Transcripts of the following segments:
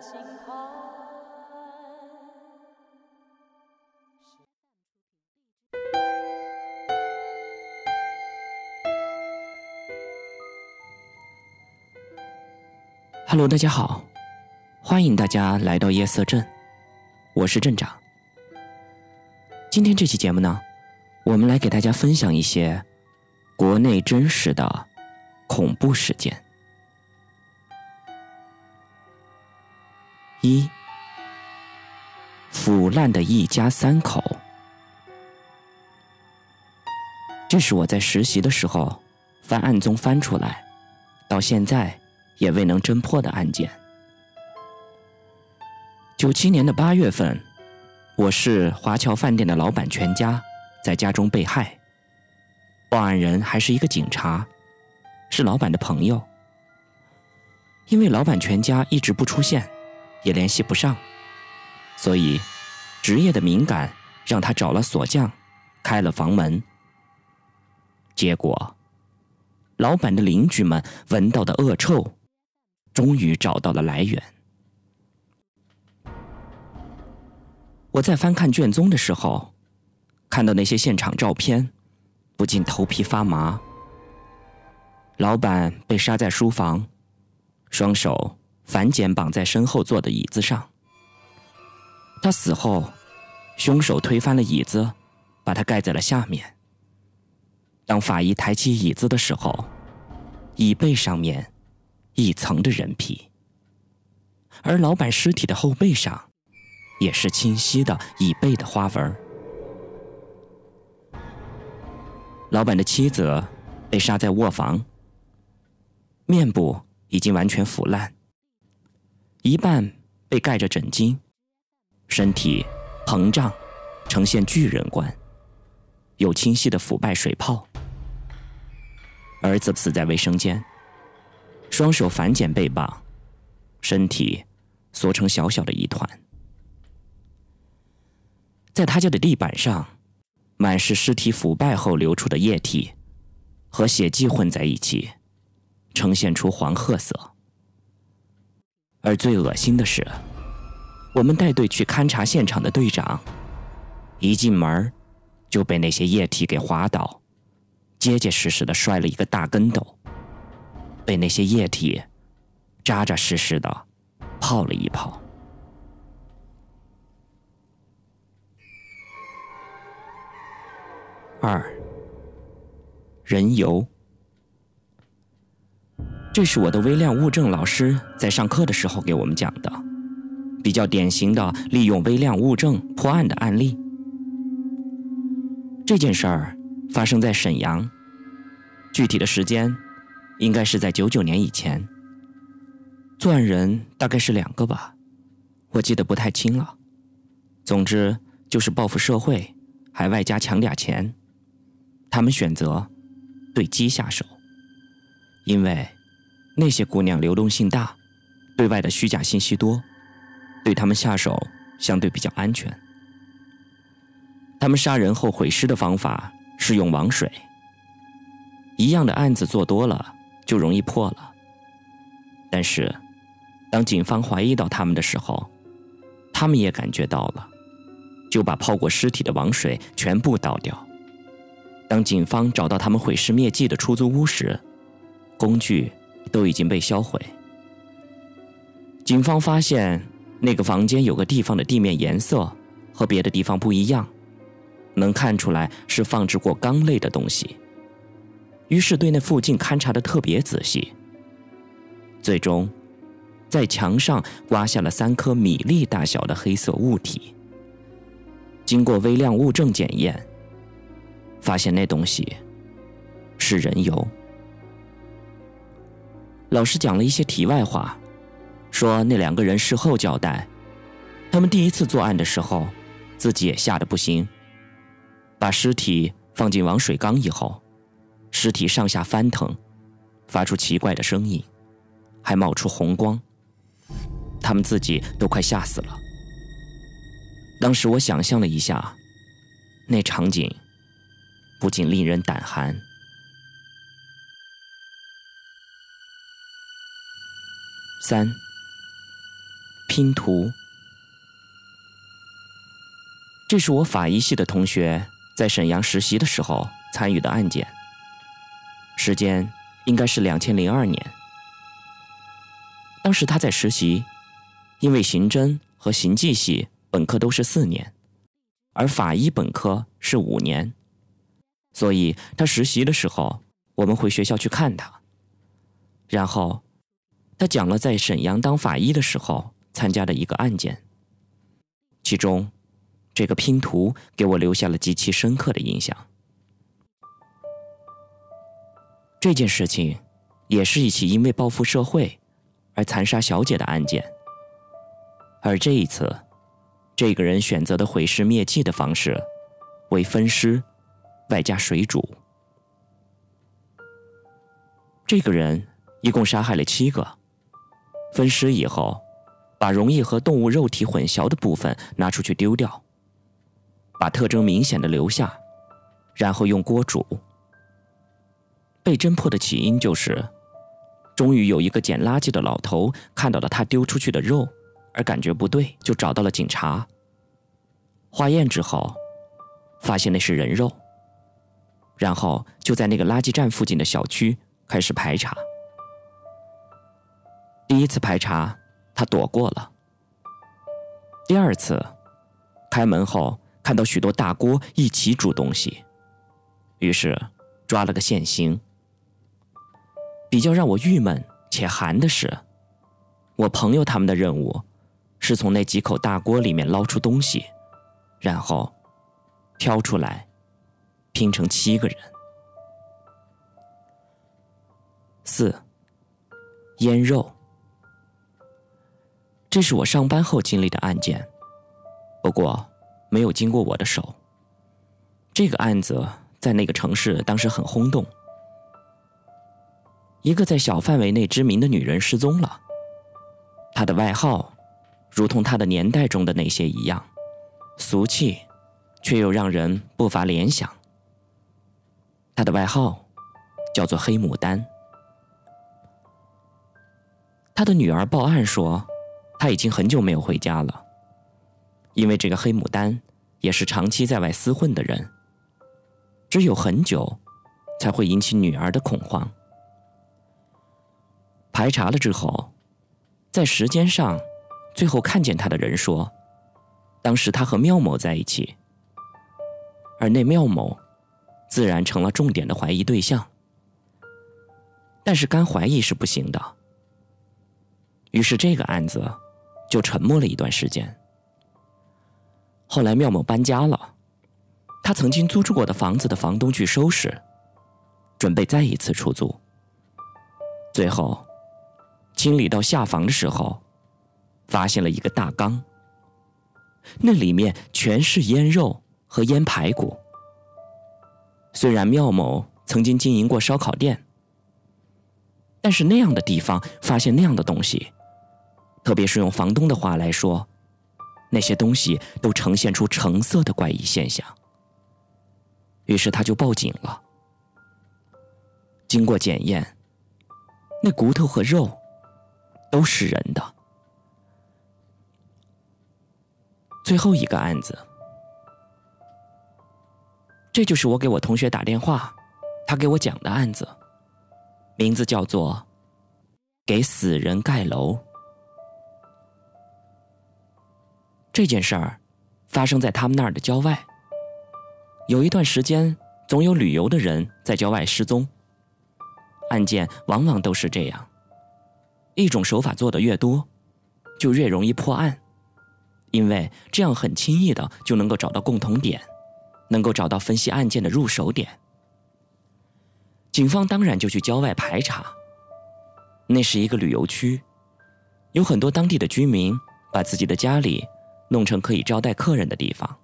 心坎。Hello，大家好，欢迎大家来到夜色镇，我是镇长。今天这期节目呢，我们来给大家分享一些国内真实的恐怖事件。一，腐烂的一家三口。这是我在实习的时候翻案宗翻出来，到现在也未能侦破的案件。九七年的八月份。我是华侨饭店的老板，全家在家中被害。报案人还是一个警察，是老板的朋友。因为老板全家一直不出现，也联系不上，所以职业的敏感让他找了锁匠，开了房门。结果，老板的邻居们闻到的恶臭，终于找到了来源。我在翻看卷宗的时候，看到那些现场照片，不禁头皮发麻。老板被杀在书房，双手反剪绑在身后坐的椅子上。他死后，凶手推翻了椅子，把他盖在了下面。当法医抬起椅子的时候，椅背上面一层的人皮，而老板尸体的后背上。也是清晰的椅背的花纹。老板的妻子被杀在卧房，面部已经完全腐烂，一半被盖着枕巾，身体膨胀，呈现巨人观，有清晰的腐败水泡。儿子死在卫生间，双手反剪被绑，身体缩成小小的一团。在他家的地板上，满是尸体腐败后流出的液体，和血迹混在一起，呈现出黄褐色。而最恶心的是，我们带队去勘察现场的队长，一进门就被那些液体给滑倒，结结实实的摔了一个大跟斗，被那些液体扎扎实实的泡了一泡。二，人油。这是我的微量物证老师在上课的时候给我们讲的，比较典型的利用微量物证破案的案例。这件事儿发生在沈阳，具体的时间应该是在九九年以前。作案人大概是两个吧，我记得不太清了。总之就是报复社会，还外加抢点钱。他们选择对鸡下手，因为那些姑娘流动性大，对外的虚假信息多，对他们下手相对比较安全。他们杀人后毁尸的方法是用王水。一样的案子做多了就容易破了。但是，当警方怀疑到他们的时候，他们也感觉到了，就把泡过尸体的王水全部倒掉。当警方找到他们毁尸灭迹的出租屋时，工具都已经被销毁。警方发现那个房间有个地方的地面颜色和别的地方不一样，能看出来是放置过钢类的东西。于是对那附近勘察的特别仔细。最终，在墙上刮下了三颗米粒大小的黑色物体。经过微量物证检验。发现那东西是人油。老师讲了一些题外话，说那两个人事后交代，他们第一次作案的时候，自己也吓得不行。把尸体放进王水缸以后，尸体上下翻腾，发出奇怪的声音，还冒出红光。他们自己都快吓死了。当时我想象了一下，那场景不禁令人胆寒。三，拼图。这是我法医系的同学。在沈阳实习的时候参与的案件，时间应该是两千零二年。当时他在实习，因为刑侦和刑技系本科都是四年，而法医本科是五年，所以他实习的时候，我们回学校去看他。然后，他讲了在沈阳当法医的时候参加的一个案件，其中。这个拼图给我留下了极其深刻的印象。这件事情也是一起因为报复社会而残杀小姐的案件，而这一次，这个人选择的毁尸灭迹的方式为分尸，外加水煮。这个人一共杀害了七个，分尸以后，把容易和动物肉体混淆的部分拿出去丢掉。把特征明显的留下，然后用锅煮。被侦破的起因就是，终于有一个捡垃圾的老头看到了他丢出去的肉，而感觉不对，就找到了警察。化验之后，发现那是人肉。然后就在那个垃圾站附近的小区开始排查。第一次排查，他躲过了。第二次，开门后。看到许多大锅一起煮东西，于是抓了个现行。比较让我郁闷且寒的是，我朋友他们的任务是从那几口大锅里面捞出东西，然后挑出来拼成七个人。四腌肉，这是我上班后经历的案件，不过。没有经过我的手。这个案子在那个城市当时很轰动。一个在小范围内知名的女人失踪了。她的外号，如同她的年代中的那些一样，俗气，却又让人不乏联想。她的外号叫做黑牡丹。她的女儿报案说，他已经很久没有回家了。因为这个黑牡丹也是长期在外厮混的人，只有很久才会引起女儿的恐慌。排查了之后，在时间上最后看见他的人说，当时他和妙某在一起，而那妙某自然成了重点的怀疑对象。但是干怀疑是不行的，于是这个案子就沉默了一段时间。后来妙某搬家了，他曾经租住过的房子的房东去收拾，准备再一次出租。最后，清理到下房的时候，发现了一个大缸，那里面全是腌肉和腌排骨。虽然妙某曾经经营过烧烤店，但是那样的地方发现那样的东西，特别是用房东的话来说。那些东西都呈现出橙色的怪异现象，于是他就报警了。经过检验，那骨头和肉都是人的。最后一个案子，这就是我给我同学打电话，他给我讲的案子，名字叫做“给死人盖楼”。这件事儿发生在他们那儿的郊外。有一段时间，总有旅游的人在郊外失踪。案件往往都是这样，一种手法做的越多，就越容易破案，因为这样很轻易的就能够找到共同点，能够找到分析案件的入手点。警方当然就去郊外排查。那是一个旅游区，有很多当地的居民把自己的家里弄成可以招待客人的地方，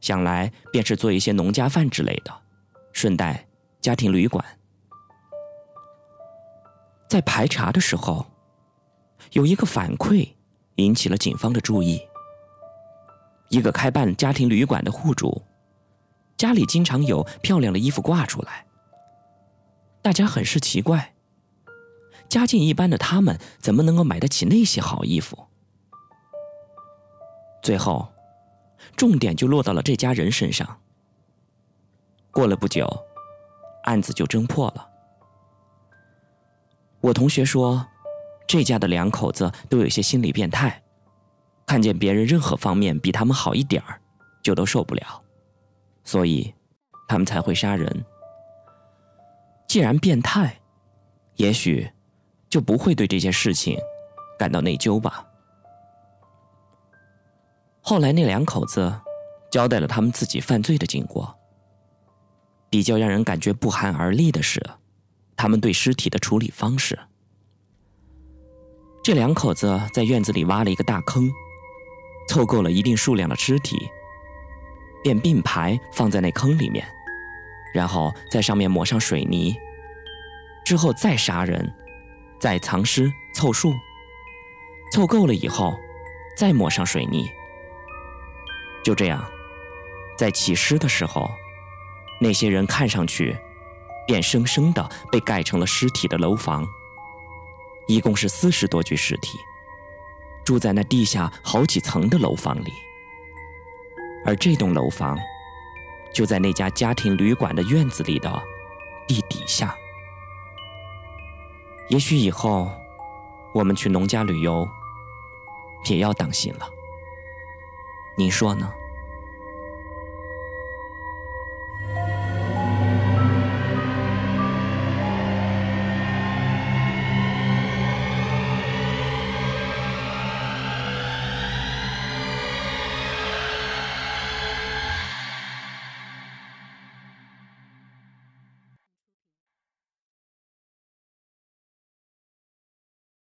想来便是做一些农家饭之类的，顺带家庭旅馆。在排查的时候，有一个反馈引起了警方的注意。一个开办家庭旅馆的户主，家里经常有漂亮的衣服挂出来，大家很是奇怪。家境一般的他们怎么能够买得起那些好衣服？最后，重点就落到了这家人身上。过了不久，案子就侦破了。我同学说，这家的两口子都有些心理变态，看见别人任何方面比他们好一点儿，就都受不了，所以他们才会杀人。既然变态，也许。就不会对这件事情感到内疚吧。后来那两口子交代了他们自己犯罪的经过。比较让人感觉不寒而栗的是，他们对尸体的处理方式。这两口子在院子里挖了一个大坑，凑够了一定数量的尸体，便并排放在那坑里面，然后在上面抹上水泥，之后再杀人。再藏尸凑数，凑够了以后，再抹上水泥。就这样，在起尸的时候，那些人看上去便生生的被盖成了尸体的楼房。一共是四十多具尸体，住在那地下好几层的楼房里。而这栋楼房，就在那家家庭旅馆的院子里的地底下。也许以后，我们去农家旅游，也要当心了。你说呢？